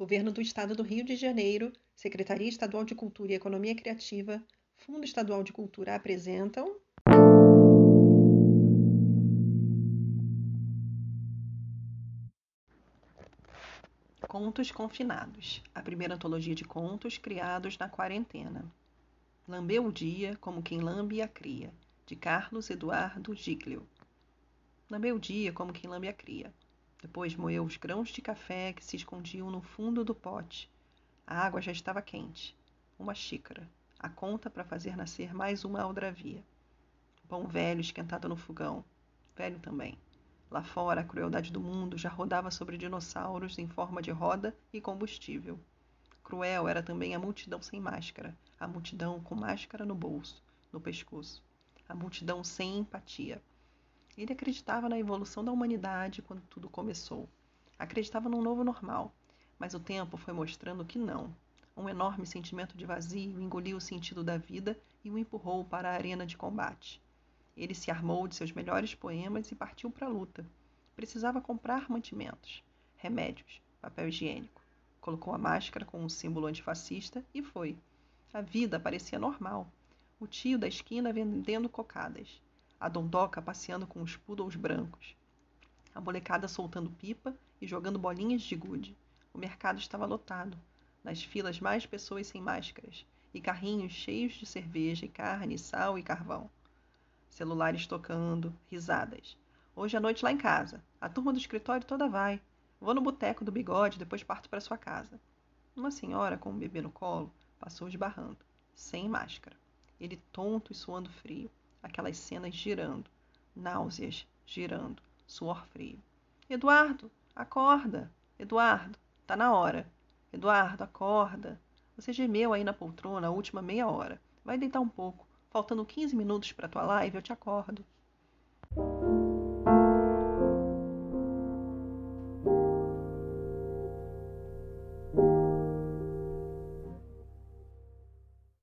Governo do Estado do Rio de Janeiro, Secretaria Estadual de Cultura e Economia Criativa, Fundo Estadual de Cultura apresentam. Contos Confinados, a primeira antologia de contos criados na quarentena. Lambeu o dia como quem lambe a cria, de Carlos Eduardo Giglio. Lambeu o dia como quem lambe a cria. Depois moeu os grãos de café que se escondiam no fundo do pote. A água já estava quente. Uma xícara. A conta para fazer nascer mais uma aldravia. Pão velho esquentado no fogão. Velho também. Lá fora, a crueldade do mundo já rodava sobre dinossauros em forma de roda e combustível. Cruel era também a multidão sem máscara, a multidão com máscara no bolso, no pescoço, a multidão sem empatia. Ele acreditava na evolução da humanidade quando tudo começou. Acreditava num novo normal, mas o tempo foi mostrando que não. Um enorme sentimento de vazio engoliu o sentido da vida e o empurrou para a arena de combate. Ele se armou de seus melhores poemas e partiu para a luta. Precisava comprar mantimentos, remédios, papel higiênico. Colocou a máscara com um símbolo antifascista e foi. A vida parecia normal. O tio da esquina vendendo cocadas. A dondoca passeando com os poodles brancos. A molecada soltando pipa e jogando bolinhas de gude. O mercado estava lotado. Nas filas, mais pessoas sem máscaras. E carrinhos cheios de cerveja, carne, sal e carvão. Celulares tocando, risadas. Hoje à noite lá em casa. A turma do escritório toda vai. Vou no boteco do bigode, depois parto para sua casa. Uma senhora com um bebê no colo passou esbarrando, sem máscara. Ele tonto e suando frio. Aquelas cenas girando. Náuseas, girando. Suor frio. Eduardo, acorda! Eduardo, tá na hora. Eduardo, acorda. Você gemeu aí na poltrona a última meia hora. Vai deitar um pouco. Faltando 15 minutos para tua live, eu te acordo.